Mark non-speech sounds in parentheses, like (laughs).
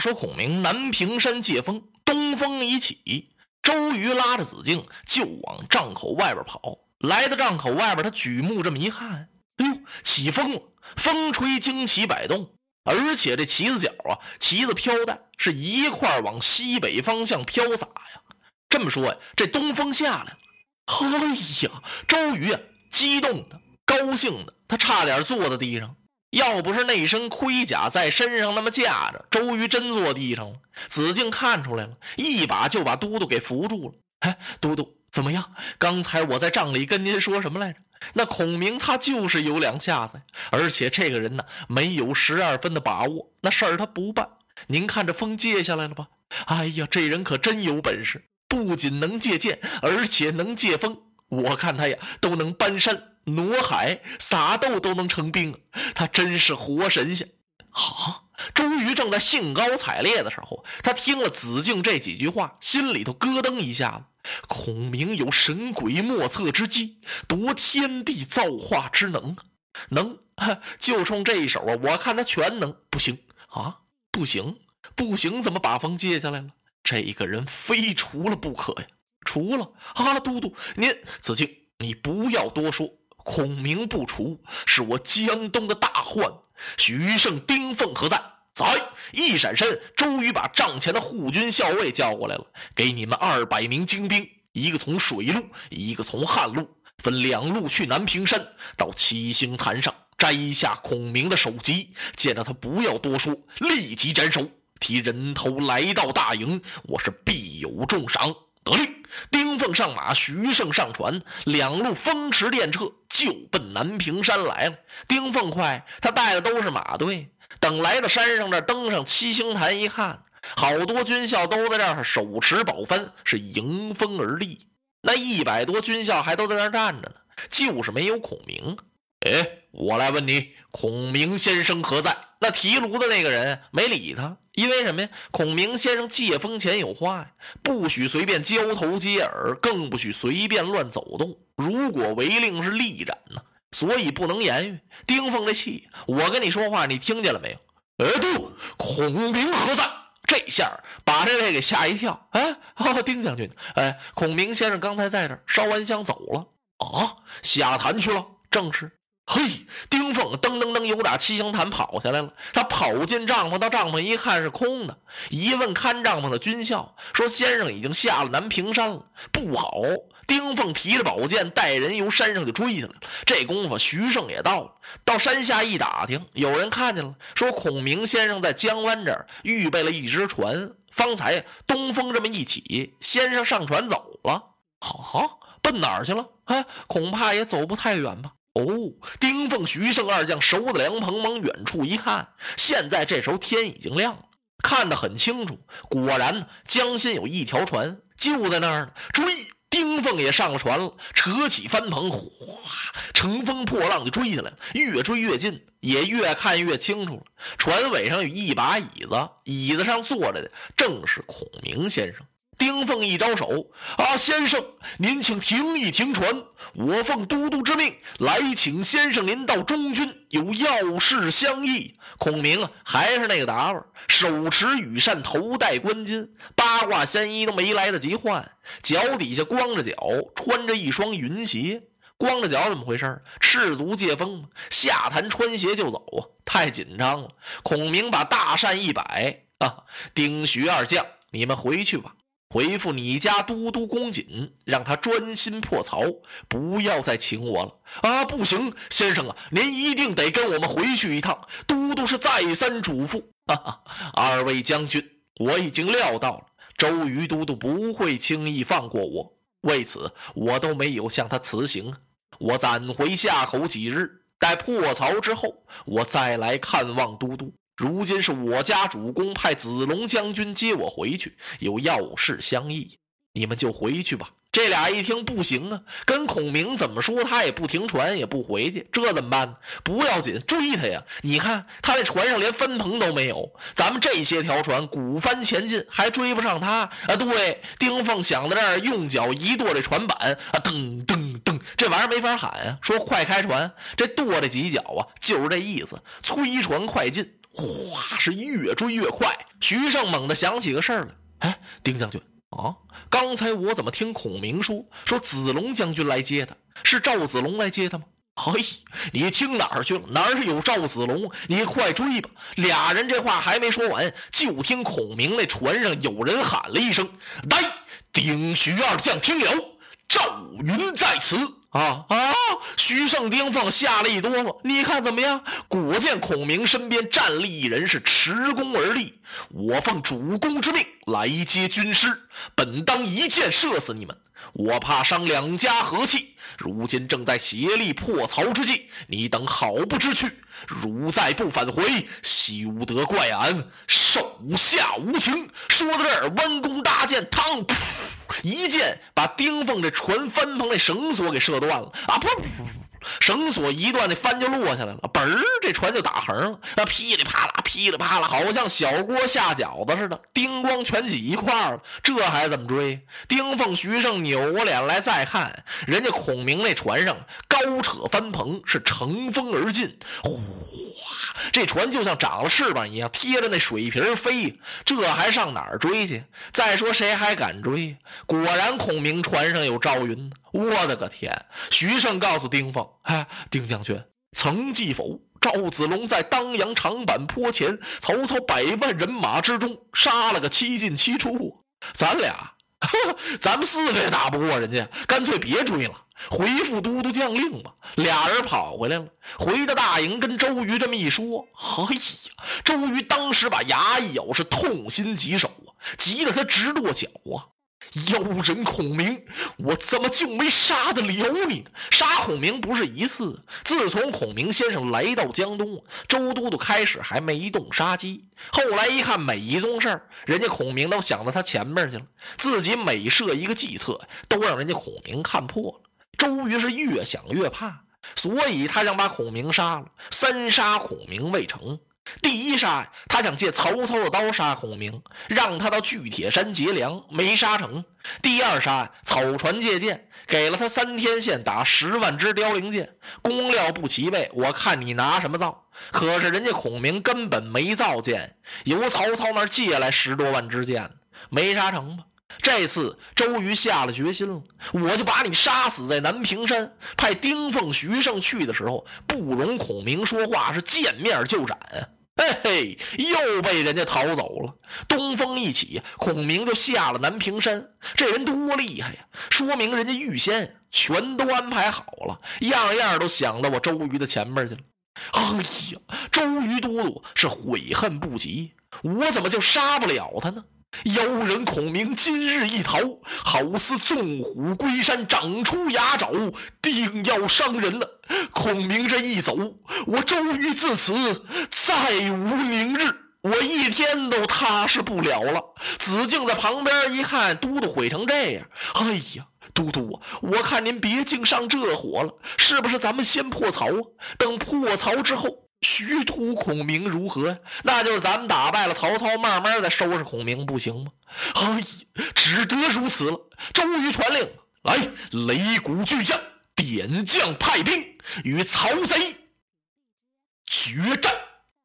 说孔明南屏山借风，东风一起，周瑜拉着子敬就往帐口外边跑。来到帐口外边，他举目这么一看，哎呦，起风了，风吹旌旗摆动，而且这旗子角啊，旗子飘带是一块往西北方向飘洒呀。这么说呀，这东风下来了。哎呀，周瑜啊，激动的、高兴的，他差点坐在地上。要不是那身盔甲在身上那么架着，周瑜真坐地上了。子敬看出来了，一把就把都督给扶住了。哎，都督怎么样？刚才我在帐里跟您说什么来着？那孔明他就是有两下子，而且这个人呢，没有十二分的把握，那事儿他不办。您看这风借下来了吧？哎呀，这人可真有本事，不仅能借箭，而且能借风。我看他呀，都能搬山。挪海撒豆都能成兵，他真是活神仙！啊！周瑜正在兴高采烈的时候，他听了子敬这几句话，心里头咯噔一下子。孔明有神鬼莫测之机，夺天地造化之能，能 (laughs) 就冲这一手啊！我看他全能，不行啊！不行，不行！怎么把风借下来了？这个人非除了不可呀！除了啊，都督您，子敬，你不要多说。孔明不除，是我江东的大患。徐盛、丁奉何在？在。一闪身，周瑜把帐前的护军校尉叫过来了，给你们二百名精兵，一个从水路，一个从旱路，分两路去南屏山，到七星坛上摘下孔明的首级，见着他不要多说，立即斩首，提人头来到大营，我是必有重赏。得令，丁奉上马，徐盛上船，两路风驰电掣，就奔南屏山来了。丁奉快，他带的都是马队。等来到山上这，登上七星坛一看，好多军校都在这儿手持宝幡，是迎风而立。那一百多军校还都在那儿站着呢，就是没有孔明。哎，我来问你，孔明先生何在？那提炉的那个人没理他。因为什么呀？孔明先生借风前有话呀，不许随便交头接耳，更不许随便乱走动。如果违令是立斩呢，所以不能言语。丁奉这气，我跟你说话，你听见了没有？哎，不，孔明何在？这下把这位给吓一跳。哎，丁将军，哎，孔明先生刚才在这烧完香走了啊，下坛去了。正是。嘿，丁凤噔噔噔，由打七星坛跑下来了。他跑进帐篷，到帐篷一看是空的。一问看帐篷的军校，说先生已经下了南平山。不好！丁凤提着宝剑，带人由山上就追下来了。这功夫，徐盛也到了。到山下一打听，有人看见了，说孔明先生在江湾这儿预备了一只船。方才东风这么一起，先生上船走了。好，奔哪儿去了？啊，恐怕也走不太远吧。哦，丁奉、徐盛二将守的凉棚，往远处一看，现在这时候天已经亮了，看得很清楚。果然，江心有一条船，就在那儿呢。追！丁奉也上了船了，扯起帆篷，哗，乘风破浪就追下来了。越追越近，也越看越清楚了。船尾上有一把椅子，椅子上坐着的正是孔明先生。丁奉一招手，啊，先生，您请停一停船，我奉都督之命来请先生您到中军，有要事相议。孔明啊，还是那个打扮，手持羽扇，头戴冠巾，八卦仙衣都没来得及换，脚底下光着脚，穿着一双云鞋。光着脚怎么回事？赤足借风下坛穿鞋就走啊！太紧张了。孔明把大扇一摆，啊，丁徐二将，你们回去吧。回复你家都督公瑾，让他专心破曹，不要再请我了啊！不行，先生啊，您一定得跟我们回去一趟。都督是再三嘱咐。哈哈，二位将军，我已经料到了，周瑜都督不会轻易放过我，为此我都没有向他辞行。我暂回夏口几日，待破曹之后，我再来看望都督。如今是我家主公派子龙将军接我回去，有要事相议，你们就回去吧。这俩一听不行啊，跟孔明怎么说，他也不停船，也不回去，这怎么办呢？不要紧，追他呀！你看他那船上连分棚都没有，咱们这些条船鼓帆前进，还追不上他啊！对，丁奉想到这儿，用脚一跺这船板啊，噔噔噔，这玩意儿没法喊啊，说快开船，这跺这几脚啊，就是这意思，催船快进。哗，是越追越快。徐胜猛地想起个事儿来，哎，丁将军啊，刚才我怎么听孔明说说子龙将军来接他？是赵子龙来接他吗？嘿，你听哪儿去了？哪儿是有赵子龙？你快追吧！俩人这话还没说完，就听孔明那船上有人喊了一声：“来，丁徐二将听了，赵云在此。”啊啊！徐盛、丁奉吓了一哆嗦。你看怎么样？果见孔明身边站立一人，是持弓而立。我奉主公之命来接军师，本当一箭射死你们。我怕伤两家和气，如今正在协力破曹之际，你等好不知趣。如再不返回，休得怪俺手下无情。说到这儿，弯弓搭箭，嘡，一箭把丁凤这船帆篷那绳索给射断了啊！噗！绳索一断，那帆就落下来了。嘣儿，这船就打横了。啊，噼里啪啦，噼里啪啦，好像小锅下饺子似的，叮咣全挤一块儿了。这还怎么追？丁凤、徐盛扭过脸来再看，人家孔明那船上高扯帆篷，是乘风而进。哗，这船就像长了翅膀一样，贴着那水皮飞。这还上哪儿追去？再说谁还敢追？果然，孔明船上有赵云。我的个天！徐盛告诉丁奉：“哎，丁将军，曾记否？赵子龙在当阳长坂坡前，曹操百万人马之中杀了个七进七出。咱俩，咱们四个也打不过人家，干脆别追了，回复都督将令吧。”俩人跑回来了，回到大营，跟周瑜这么一说：“哎呀！”周瑜当时把牙一咬，是痛心疾首啊，急得他直跺脚啊。妖人孔明，我怎么就没杀得了你呢？杀孔明不是一次，自从孔明先生来到江东，周都督开始还没动杀机，后来一看每一宗事儿，人家孔明都想到他前面去了，自己每设一个计策，都让人家孔明看破了。周瑜是越想越怕，所以他想把孔明杀了，三杀孔明未成。第一杀，他想借曹操的刀杀孔明，让他到巨铁山劫粮，没杀成。第二杀，草船借箭，给了他三天线打十万支凋零箭，工料不齐备，我看你拿什么造？可是人家孔明根本没造箭，由曹操那儿借来十多万支箭，没杀成吧？这次周瑜下了决心了，我就把你杀死在南屏山。派丁奉、徐盛去的时候，不容孔明说话，是见面就斩。嘿嘿，又被人家逃走了。东风一起，孔明就下了南屏山。这人多厉害呀！说明人家预先全都安排好了，样样都想到我周瑜的前面去了。哎呀，周瑜都督是悔恨不及，我怎么就杀不了他呢？妖人孔明今日一逃，好似纵虎归山，长出牙爪，定要伤人了。孔明这一走，我周瑜自此再无宁日，我一天都踏实不了了。子敬在旁边一看，都督悔成这样，哎呀，都督啊，我看您别净上这火了，是不是？咱们先破曹啊，等破曹之后。徐图孔明如何？那就是咱们打败了曹操，慢慢再收拾孔明，不行吗？哎，只得如此了。周瑜传令，来，擂鼓巨将，点将派兵，与曹贼决战。